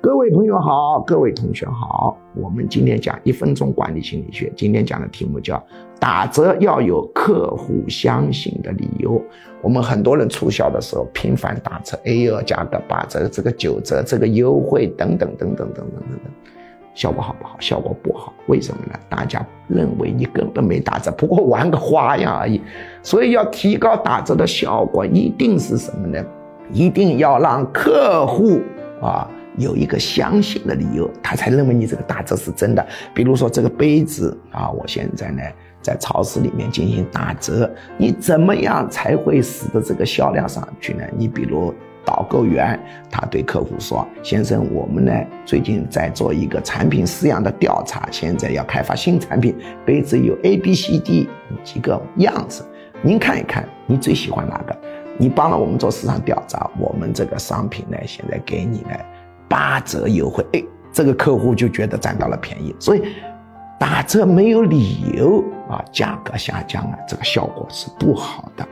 各位朋友好，各位同学好，我们今天讲一分钟管理心理学。今天讲的题目叫打折要有客户相信的理由。我们很多人促销的时候频繁打折，A 二价格八折，这个九折，这个优惠等等等等等等等等，效果好不好？效果不好，为什么呢？大家认为你根本没打折，不过玩个花样而已。所以要提高打折的效果，一定是什么呢？一定要让客户啊。有一个相信的理由，他才认为你这个打折是真的。比如说这个杯子啊，我现在呢在超市里面进行打折，你怎么样才会使得这个销量上去呢？你比如导购员，他对客户说：“先生，我们呢最近在做一个产品试样的调查，现在要开发新产品，杯子有 A、B、C、D 几个样子，您看一看，你最喜欢哪个？你帮了我们做市场调查，我们这个商品呢现在给你呢。”八折优惠，哎，这个客户就觉得占到了便宜，所以打折没有理由啊，价格下降了，这个效果是不好的。